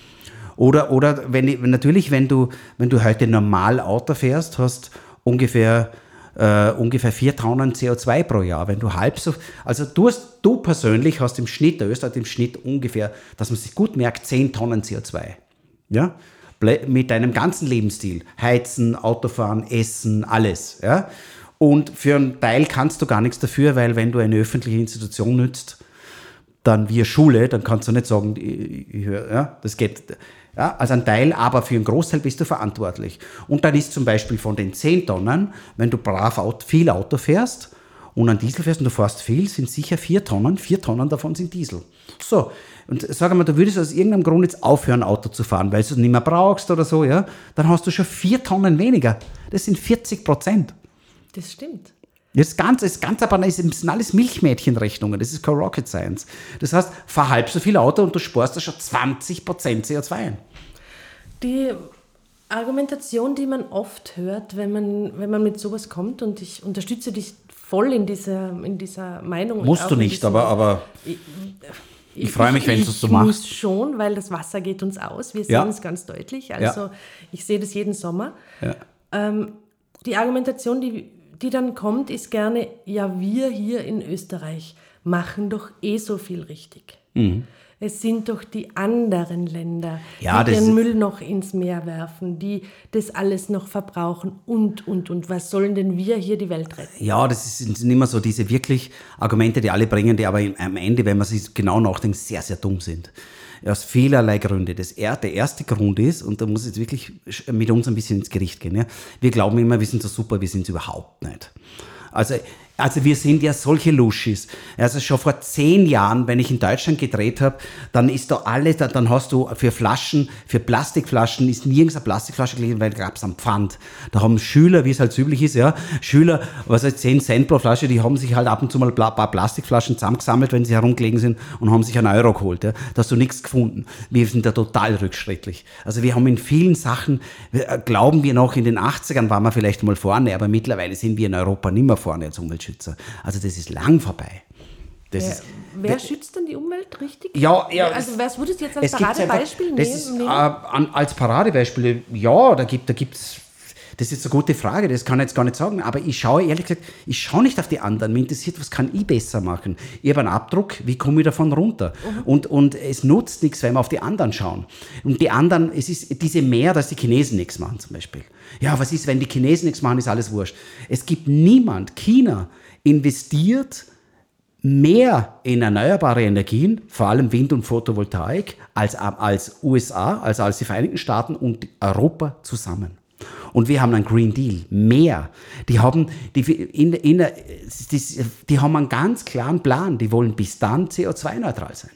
Oder, oder wenn, natürlich, wenn du, wenn du heute normal Auto fährst, hast ungefähr äh, ungefähr 4 Tonnen CO2 pro Jahr. Wenn du halb so, also du, hast, du persönlich hast im Schnitt, der Österreich im Schnitt ungefähr, dass man sich gut merkt, 10 Tonnen CO2. Ja? Mit deinem ganzen Lebensstil. Heizen, Autofahren, Essen, alles. Ja? Und für einen Teil kannst du gar nichts dafür, weil wenn du eine öffentliche Institution nützt, dann wie Schule, dann kannst du nicht sagen, ja, das geht. Ja, also ein Teil, aber für einen Großteil bist du verantwortlich. Und dann ist zum Beispiel von den 10 Tonnen, wenn du brav viel Auto fährst und ein Diesel fährst und du fährst viel, sind sicher 4 Tonnen. 4 Tonnen davon sind Diesel. So, und sag mal, du würdest aus irgendeinem Grund jetzt aufhören, Auto zu fahren, weil du es nicht mehr brauchst oder so, ja, dann hast du schon 4 Tonnen weniger. Das sind 40 Prozent. Das stimmt. Das Ganze ist ganz aber das sind alles Milchmädchenrechnungen, das ist kein Rocket Science. Das heißt, fahr halb so viel Auto und du sparst da schon 20% CO2 ein. Die Argumentation, die man oft hört, wenn man, wenn man mit sowas kommt, und ich unterstütze dich voll in dieser, in dieser Meinung. Musst du nicht, aber, aber ich, ich, ich freue mich, wenn du es so machst. Ich muss schon, weil das Wasser geht uns aus. Wir sehen ja. es ganz deutlich. Also ja. ich sehe das jeden Sommer. Ja. Ähm, die Argumentation, die, die dann kommt, ist gerne, ja, wir hier in Österreich machen doch eh so viel richtig. Mhm. Es sind doch die anderen Länder, Ja, die den Müll noch ins Meer werfen, die das alles noch verbrauchen und, und, und. Was sollen denn wir hier die Welt retten? Ja, das sind immer so diese wirklich Argumente, die alle bringen, die aber am Ende, wenn man sich genau nachdenkt, sehr, sehr dumm sind. Aus vielerlei Gründe. Das, er, der erste Grund ist, und da muss ich jetzt wirklich mit uns ein bisschen ins Gericht gehen, ja? wir glauben immer, wir sind so super, wir sind es überhaupt nicht. Also, also wir sind ja solche Luschis. Also schon vor zehn Jahren, wenn ich in Deutschland gedreht habe, dann ist da alles, dann, hast du für Flaschen, für Plastikflaschen ist nirgends eine Plastikflasche gelegen, weil gab es am Pfand. Da haben Schüler, wie es halt üblich ist, ja, Schüler, was heißt 10 Cent pro Flasche, die haben sich halt ab und zu mal ein paar Plastikflaschen zusammengesammelt, wenn sie herumgelegen sind und haben sich einen Euro geholt. Ja. Da hast du nichts gefunden. Wir sind da total rückschrittlich. Also wir haben in vielen Sachen, äh, glauben wir noch, in den 80ern waren wir vielleicht mal vorne, aber mittlerweile sind wir in Europa nicht mehr vorne als Umweltschützer. Also das ist lang vorbei. Das Wer, ist, wer schützt denn die Umwelt richtig? ja, ja. Also was würdest du jetzt als es Paradebeispiel das nehmen? ist, äh, an, als Paradebeispiel, ja, da gibt da gibt's das ist eine gute Frage, das kann ich jetzt gar nicht sagen, aber ich schaue ehrlich gesagt, ich schaue nicht auf die anderen. Mich interessiert, was kann ich besser machen? Ich habe einen Abdruck, wie komme ich davon runter? Und, und es nutzt nichts, wenn wir auf die anderen schauen. Und die anderen, es ist diese mehr, dass die Chinesen nichts machen zum Beispiel. Ja, was ist, wenn die Chinesen nichts machen, ist alles wurscht. Es gibt niemand, China investiert mehr in erneuerbare Energien, vor allem Wind und Photovoltaik, als, als USA, also als die Vereinigten Staaten und Europa zusammen. Und wir haben einen Green Deal, mehr. Die haben, die, in, in, die, die haben einen ganz klaren Plan, die wollen bis dann CO2-neutral sein.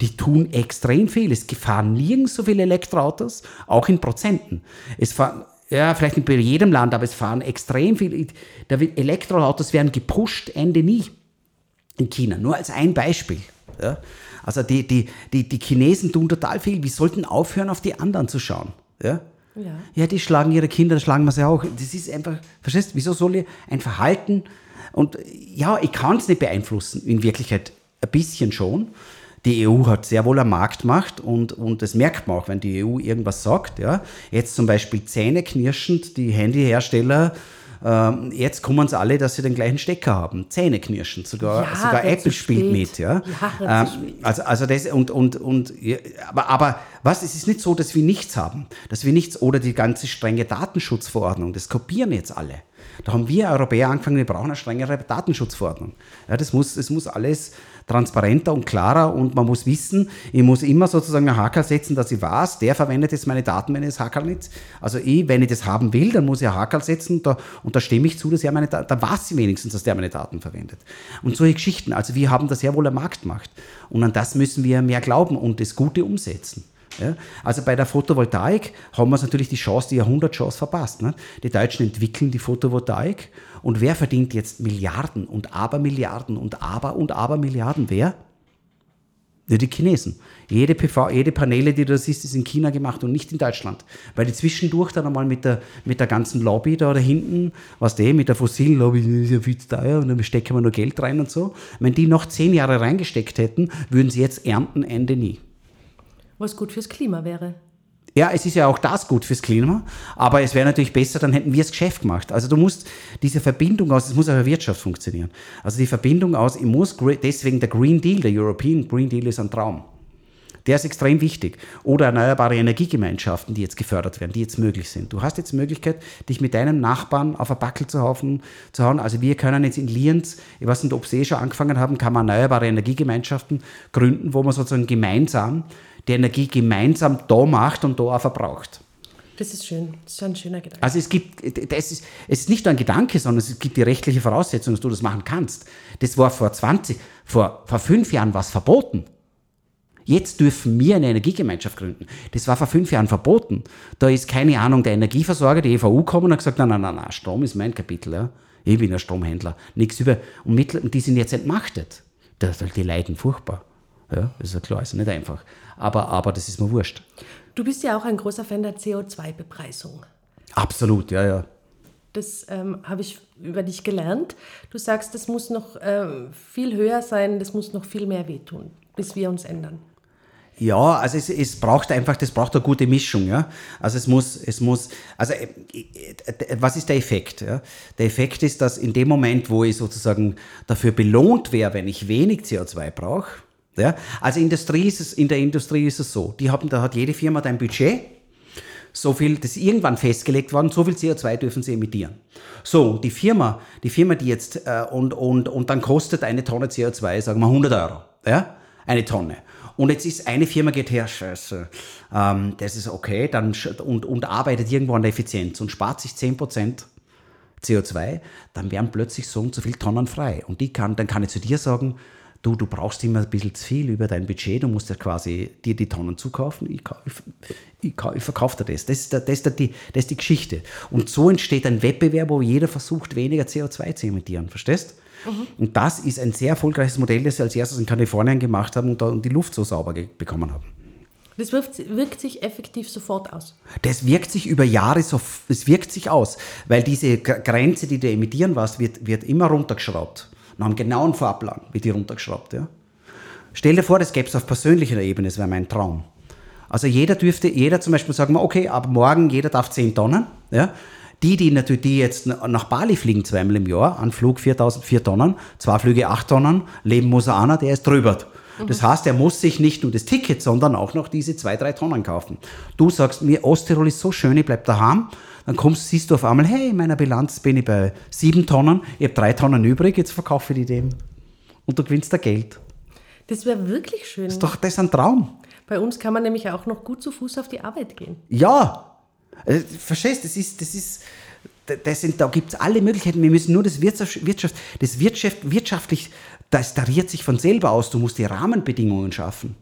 Die tun extrem viel. Es fahren nirgends so viele Elektroautos, auch in Prozenten. Es fahren, ja, vielleicht nicht bei jedem Land, aber es fahren extrem viele. Elektroautos werden gepusht, Ende nie in China. Nur als ein Beispiel. Ja? Also die, die, die, die Chinesen tun total viel. Wir sollten aufhören, auf die anderen zu schauen. Ja? Ja. ja, die schlagen ihre Kinder, da schlagen wir sie auch. Das ist einfach, verstehst du, wieso soll ich ein Verhalten, und ja, ich kann es nicht beeinflussen, in Wirklichkeit ein bisschen schon. Die EU hat sehr wohl eine Marktmacht und, und das merkt man auch, wenn die EU irgendwas sagt. Ja. Jetzt zum Beispiel zähneknirschend, die Handyhersteller, ähm, jetzt kommen sie alle, dass sie den gleichen Stecker haben. Zähneknirschend. Sogar, Ja, sogar Apple spielt mit. Ja. Ja, ähm, also, also das und, und, und ja, aber, aber was, es ist nicht so, dass wir nichts haben. Dass wir nichts, oder die ganze strenge Datenschutzverordnung, das kopieren jetzt alle. Da haben wir Europäer angefangen, wir brauchen eine strengere Datenschutzverordnung. Ja, das muss, es muss alles transparenter und klarer und man muss wissen, ich muss immer sozusagen einen Haker setzen, dass ich weiß, der verwendet jetzt meine Daten, wenn ich das Hakerl nicht. Also ich, wenn ich das haben will, dann muss ich einen Hakerl setzen und da, und da stimme ich zu, dass er meine Daten, dann weiß ich wenigstens, dass der meine Daten verwendet. Und solche Geschichten, also wir haben da sehr wohl eine Marktmacht. Und an das müssen wir mehr glauben und das Gute umsetzen. Ja, also bei der Photovoltaik haben wir natürlich die Chance, die Jahrhundertchance verpasst. Ne? Die Deutschen entwickeln die Photovoltaik und wer verdient jetzt Milliarden und Abermilliarden und Aber und Abermilliarden? Wer? Ja, die Chinesen. Jede PV, jede Paneele, die du da siehst, ist in China gemacht und nicht in Deutschland. Weil die zwischendurch dann einmal mit der, mit der ganzen Lobby da, da hinten, was die, mit der fossilen Lobby, das ist ja viel zu teuer und dann stecken wir nur Geld rein und so. Wenn die noch zehn Jahre reingesteckt hätten, würden sie jetzt ernten, Ende nie. Was gut fürs Klima wäre. Ja, es ist ja auch das gut fürs Klima, aber es wäre natürlich besser, dann hätten wir das Geschäft gemacht. Also du musst diese Verbindung aus, es muss auch in der Wirtschaft funktionieren. Also die Verbindung aus, ich muss, deswegen der Green Deal, der European Green Deal ist ein Traum. Der ist extrem wichtig. Oder erneuerbare Energiegemeinschaften, die jetzt gefördert werden, die jetzt möglich sind. Du hast jetzt die Möglichkeit, dich mit deinem Nachbarn auf ein Backel zu hauen. Zu hauen. Also wir können jetzt in Lienz, ich weiß nicht, ob sie eh schon angefangen haben, kann man erneuerbare Energiegemeinschaften gründen, wo man sozusagen gemeinsam die Energie gemeinsam da macht und da auch verbraucht. Das ist schön. Das ist ein schöner Gedanke. Also es gibt, das ist, es ist nicht nur ein Gedanke, sondern es gibt die rechtliche Voraussetzung, dass du das machen kannst. Das war vor 20, vor, vor fünf Jahren was verboten. Jetzt dürfen wir eine Energiegemeinschaft gründen. Das war vor fünf Jahren verboten. Da ist keine Ahnung der Energieversorger, die EVU gekommen und hat gesagt, nein, nein, nein, nein, Strom ist mein Kapitel. Ja. Ich bin ein Stromhändler. Nichts über. Und, die sind jetzt entmachtet. Das, die leiden furchtbar. Ja, das ist ja klar, ist nicht einfach. Aber, aber das ist mir wurscht. Du bist ja auch ein großer Fan der CO2-Bepreisung. Absolut, ja, ja. Das ähm, habe ich über dich gelernt. Du sagst, das muss noch ähm, viel höher sein, das muss noch viel mehr wehtun, bis wir uns ändern. Ja, also es, es braucht einfach, das braucht eine gute Mischung, ja. Also es muss, es muss, also äh, äh, was ist der Effekt? Ja? Der Effekt ist, dass in dem Moment, wo ich sozusagen dafür belohnt wäre, wenn ich wenig CO2 brauche, Ja? Also Industrie ist es, in der Industrie ist es so, die haben, da hat jede Firma ein Budget, so viel, das ist irgendwann festgelegt worden, so viel CO2 dürfen sie emittieren. So, die Firma, die Firma, die jetzt, äh, und, und, und dann kostet eine Tonne CO2, sagen wir 100 Euro, ja, eine Tonne. Und jetzt ist eine Firma geht her, scheiße, ähm, das ist okay, dann, und, und arbeitet irgendwo an der Effizienz und spart sich 10% CO2, dann wären plötzlich so und so viele Tonnen frei. Und die kann, dann kann ich zu dir sagen, du, du brauchst immer ein bisschen zu viel über dein Budget, du musst ja quasi dir die Tonnen zukaufen, ich, ich, ich, ich verkaufe dir das. Das ist, das, ist die, das ist die Geschichte. Und so entsteht ein Wettbewerb, wo jeder versucht, weniger CO2 zu emittieren, verstehst? Mhm. Und das ist ein sehr erfolgreiches Modell, das sie als erstes in Kalifornien gemacht haben und, da, und die Luft so sauber bekommen haben. Das wirkt, wirkt, sich effektiv sofort aus. Das wirkt sich über Jahre so, es wirkt sich aus, weil diese Grenze, die du emittieren warst, wird, wird immer runtergeschraubt. Nach einem genauen Fahrplan wird die runtergeschraubt. Ja? Stell dir vor, das gäbe es auf persönlicher Ebene, das wäre mein Traum. Also jeder dürfte, jeder zum Beispiel sagen, okay, ab morgen jeder darf 10 Tonnen. Ja? Die, die natürlich, die jetzt nach Bali fliegen zweimal im Jahr, an Flug 4000, 4 Tonnen, zwei Flüge 8 Tonnen, leben muss einer, der ist drüber. Das heißt, er muss sich nicht nur das Ticket, sondern auch noch diese zwei, drei Tonnen kaufen. Du sagst mir, Osttirol ist so schön, ich bleib daheim. Dann kommst, siehst du auf einmal, hey, in meiner Bilanz bin ich bei sieben Tonnen, ich habe drei Tonnen übrig, jetzt verkaufe ich die dem. Und du gewinnst da Geld. Das wäre wirklich schön. Das ist doch das ist ein Traum. Bei uns kann man nämlich auch noch gut zu Fuß auf die Arbeit gehen. Ja, äh, verstehst, das ist, das ist, das sind, da gibt es alle Möglichkeiten. Wir müssen nur das Wirtschaft, Wirtschaft das Wirtschaft, wirtschaftlich, das tariert sich von selber aus. Du musst die Rahmenbedingungen schaffen.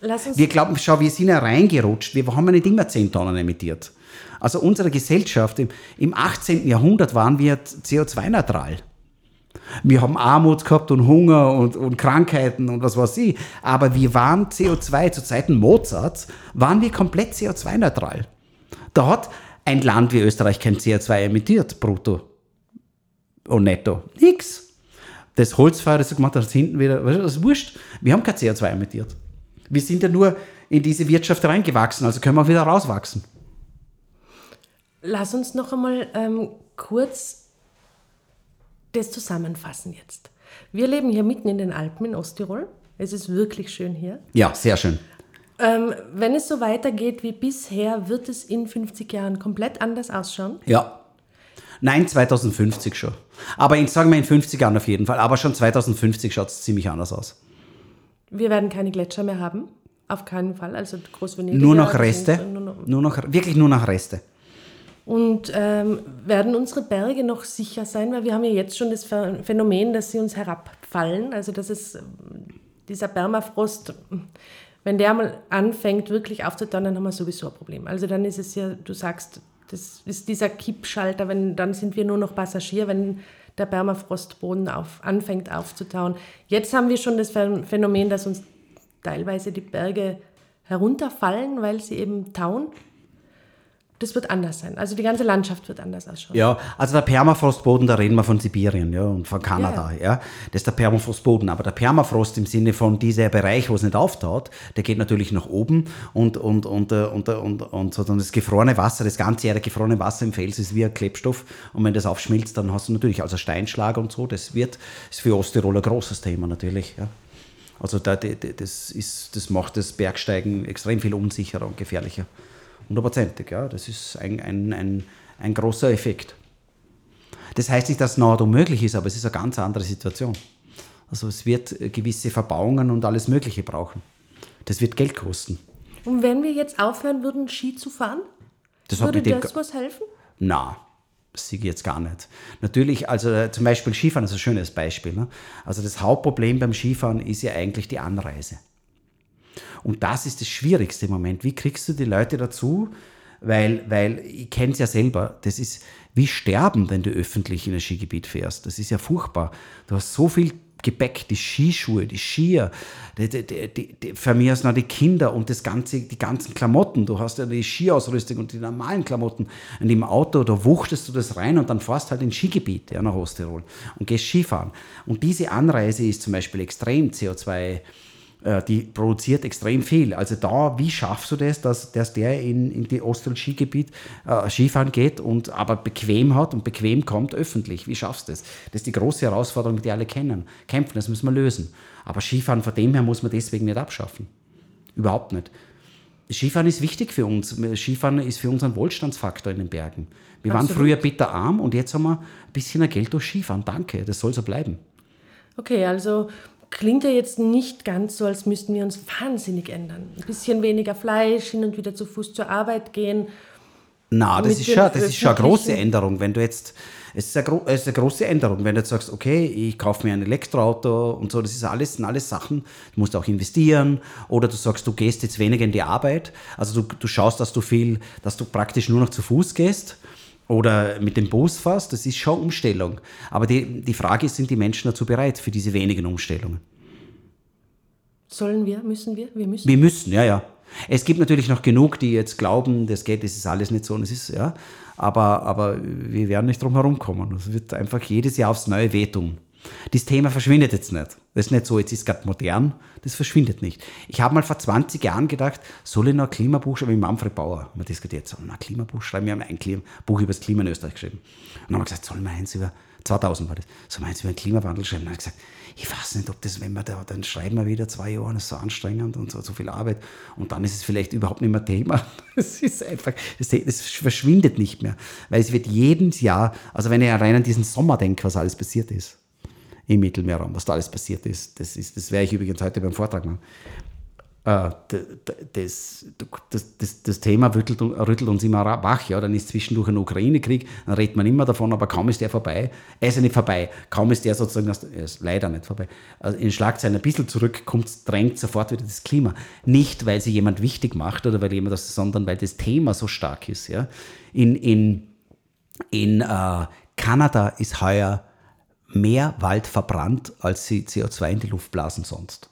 wir glauben, schau, wir sind ja reingerutscht. Wir haben ja nicht immer 10 Tonnen emittiert. Also unsere Gesellschaft, im, im 18. Jahrhundert waren wir CO2-neutral. Wir haben Armut gehabt und Hunger und, und, Krankheiten und was weiß ich. Aber wir waren CO2, zu Zeiten Mozarts, waren wir komplett CO2-neutral. Da hat ein Land wie Österreich kein CO2 emittiert, brutto und netto. Nix. Das Holzfeuer, das du gemacht hast, hinten wieder, das ist wurscht. Wir haben kein CO2 emittiert. Wir sind ja nur in diese Wirtschaft reingewachsen, also können wir wieder rauswachsen. Lass uns noch einmal ähm, kurz das zusammenfassen jetzt. Wir leben hier mitten in den Alpen in Osttirol. Es ist wirklich schön hier. Ja, sehr schön. Ähm, wenn es so weitergeht wie bisher, wird es in 50 Jahren komplett anders ausschauen? Ja. Nein, 2050 schon. Aber ich sage mal in 50 Jahren auf jeden Fall. Aber schon 2050 schaut es ziemlich anders aus. Wir werden keine Gletscher mehr haben. Auf keinen Fall. Also Großvenedig. Nur noch Reste. Nur noch, nur noch, wirklich nur noch Reste. Und ähm, werden unsere Berge noch sicher sein? Weil wir haben ja jetzt schon das Phänomen, dass sie uns herabfallen. Also dass es dieser Permafrost wenn der mal anfängt, wirklich aufzutauen, dann haben wir sowieso ein Problem. Also dann ist es ja, du sagst, das ist dieser Kippschalter, wenn, dann sind wir nur noch Passagier, wenn der Permafrostboden auf, anfängt aufzutauen. Jetzt haben wir schon das Phänomen, dass uns teilweise die Berge herunterfallen, weil sie eben tauen das wird anders sein. Also die ganze Landschaft wird anders ausschauen. Ja, also der Permafrostboden, da reden wir von Sibirien ja, und von Kanada. Ja. ja. Das ist der Permafrostboden. Aber der Permafrost im Sinne von dieser Bereich, wo es nicht auftaut, der geht natürlich nach oben und, und, und, äh, und, äh, und, und, und, und das gefrorene Wasser, das ganzjährige gefrorene Wasser im Fels ist wie ein Klebstoff. Und wenn das aufschmilzt, dann hast du natürlich also Steinschlag und so. Das wird, ist für Osttirol ein großes Thema natürlich. Ja. Also da, das, ist, das macht das Bergsteigen extrem viel unsicherer und gefährlicher hundertprozentig. Ja. Das ist ein, ein, ein, ein großer Effekt. Das heißt nicht, dass Nord unmöglich ist, aber es ist eine ganz andere Situation. Also es wird gewisse Verbauungen und alles Mögliche brauchen. Das wird Geld kosten. Und wenn wir jetzt aufhören würden, Ski zu fahren, das würde das was helfen? Na, das sehe ich jetzt gar nicht. Natürlich, also äh, zum Beispiel Skifahren ist ein schönes Beispiel. Ne? Also das Hauptproblem beim Skifahren ist ja eigentlich die Anreise. Und das ist das Schwierigste im Moment. Wie kriegst du die Leute dazu? Weil, weil ich kenne es ja selber, das ist wie Sterben, wenn du öffentlich in ein Skigebiet fährst. Das ist ja furchtbar. Du hast so viel Gepäck, die Skischuhe, die Skier, die, die, die, die, für mich aus noch die Kinder und das ganze, die ganzen Klamotten. Du hast ja die Skiausrüstung und die normalen Klamotten. Und im Auto, da wuchtest du das rein und dann fährst halt ins Skigebiet ja, nach Osttirol und gehst Skifahren. Und diese Anreise ist zum Beispiel extrem CO2 Äh, die produziert extrem viel. Also da, wie schaffst du das, dass, dass der in, in die Ost- und Skigebiet äh, Skifahren geht und aber bequem hat und bequem kommt öffentlich? Wie schaffst du das? Das ist die große Herausforderung, die alle kennen. Kämpfen, das müssen wir lösen. Aber Skifahren von dem her muss man deswegen nicht abschaffen. Überhaupt nicht. Skifahren ist wichtig für uns. Skifahren ist für uns ein Wohlstandsfaktor in den Bergen. Wir Absolut. waren früher bitterarm und jetzt haben wir ein bisschen Geld durch Skifahren. Danke, das soll so bleiben. Okay, also klingt ja jetzt nicht ganz so, als müssten wir uns wahnsinnig ändern. Ein bisschen weniger Fleisch, hin und wieder zu Fuß zur Arbeit gehen. Na, das ist, schon, das ist schon eine große Änderung. Wenn du jetzt, es ist, eine, es ist eine große Änderung, wenn du jetzt sagst, okay, ich kaufe mir ein Elektroauto und so, das ist alles, sind alles Sachen, du musst auch investieren. Oder du sagst, du gehst jetzt weniger in die Arbeit. Also du, du schaust, dass du viel, dass du praktisch nur noch zu Fuß gehst oder mit dem Bus fährst, das ist schon Umstellung. Aber die, die Frage ist, sind die Menschen dazu bereit für diese wenigen Umstellungen? Sollen wir, müssen wir? Wir müssen. Wir müssen, ja, ja. Es gibt natürlich noch genug, die jetzt glauben, das geht, das ist alles nicht so und es ist, ja. Aber, aber wir werden nicht drum herum kommen. Es wird einfach jedes Jahr aufs Neue wehtun. Das Thema verschwindet jetzt nicht. Das ist nicht so, jetzt ist es gerade modern, das verschwindet nicht. Ich habe mal vor 20 Jahren gedacht, soll ich noch ein Klimabuch schreiben, wie Manfred Bauer, wir diskutiert, soll ich noch ein Klimabuch schreiben? Wir haben ein Buch über das Klima in Österreich geschrieben. Und dann haben wir gesagt, soll man eins über, 2000 war das, soll man eins über den Klimawandel schreiben? Und dann habe ich gesagt, ich weiß nicht, ob das, wenn wir da, dann schreiben wir wieder zwei Jahre, das ist so anstrengend und so, so viel Arbeit und dann ist es vielleicht überhaupt nicht mehr Thema. Es ist einfach, es verschwindet nicht mehr, weil es wird jedes Jahr, also wenn ich allein an diesen Sommer denke, was alles passiert ist, im Mittelmeerraum, was da alles passiert ist. Das, ist, das werde ich übrigens heute beim Vortrag machen. Äh, das, das, das, das, Thema rüttelt, rüttelt, uns immer wach. Ja? Dann ist zwischendurch ein Ukraine-Krieg, dann redet man immer davon, aber kaum ist der vorbei. Er ist ja nicht vorbei. Kaum ist der sozusagen, er ist leider nicht vorbei. Also in Schlagzeilen ein bisschen zurückkommt, drängt sofort wieder das Klima. Nicht, weil sie jemand wichtig macht oder weil jemand das, sondern weil das Thema so stark ist. Ja? In, in, in äh, Kanada ist heuer mehr Wald verbrannt, als sie CO2 in die Luft blasen sonst.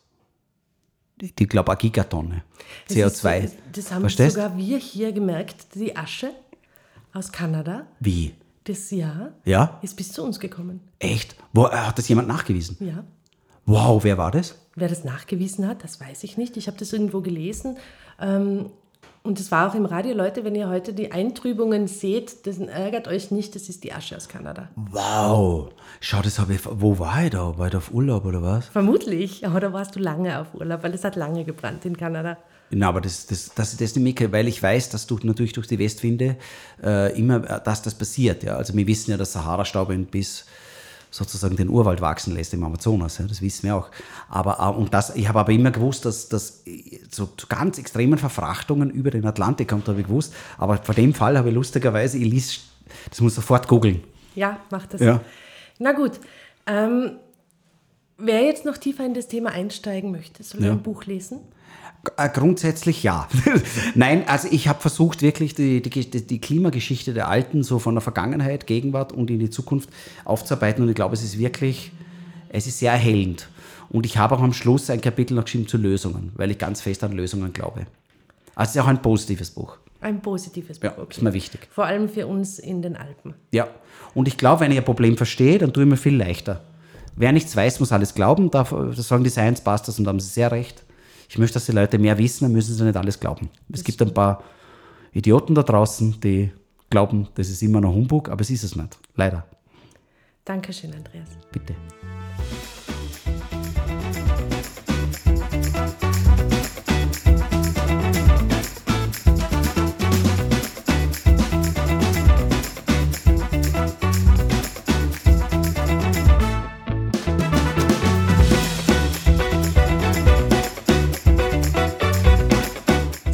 Ich glaube, eine Gigatonne CO2. So, das haben Verstehst? sogar wir hier gemerkt, die Asche aus Kanada. Wie? Das Jahr ja? ist bis zu uns gekommen. Echt? Wo, äh, hat das jemand nachgewiesen? Ja. Wow, wer war das? Wer das nachgewiesen hat, das weiß ich nicht. Ich habe das irgendwo gelesen. Ähm, und es war auch im Radio, Leute, wenn ihr heute die Eintrübungen seht, das ärgert euch nicht, das ist die Asche aus Kanada. Wow! Schau, das habe ich. Wo war ich da? War ich da auf Urlaub oder was? Vermutlich, aber da warst du lange auf Urlaub, weil es hat lange gebrannt in Kanada. Na, aber das, das, das, das ist die Micke, weil ich weiß, dass durch, natürlich durch die Westwinde äh, immer, dass das passiert. Ja. Also wir wissen ja, dass Sahara-Staub bis sozusagen den Urwald wachsen lässt im Amazonas. Ja, das wissen wir auch. Aber, äh, und das, ich habe aber immer gewusst, dass das zu, zu, ganz extremen Verfrachtungen über den Atlantik kommt, habe ich gewusst. Aber vor dem Fall habe ich lustigerweise, ich ließ, das muss sofort googeln. Ja, mach das. Ja. Na gut. Ähm, wer jetzt noch tiefer in das Thema einsteigen möchte, soll ja. ein Buch lesen? Äh, grundsätzlich ja. Nein, also ich habe versucht, wirklich die, die, die, Klimageschichte der Alten so von der Vergangenheit, Gegenwart und in die Zukunft aufzuarbeiten. Und ich glaube, es ist wirklich, es ist sehr erhellend. Und ich habe auch am Schluss ein Kapitel noch geschrieben zu Lösungen, weil ich ganz fest an Lösungen glaube. Also es ist auch ein positives Buch. Ein positives Buch, ja, okay. ist mir wichtig. Vor allem für uns in den Alpen. Ja, und ich glaube, wenn ich ein Problem verstehe, dann tue ich mir viel leichter. Wer nichts weiß, muss alles glauben. Da sagen die Science Busters und da haben sie sehr recht ich möchte, dass die Leute mehr wissen, dann müssen sie nicht alles glauben. Es gibt ein paar Idioten da draußen, die glauben, das ist immer noch Humbug, aber es ist es nicht. Leider. Dankeschön, Andreas. Bitte.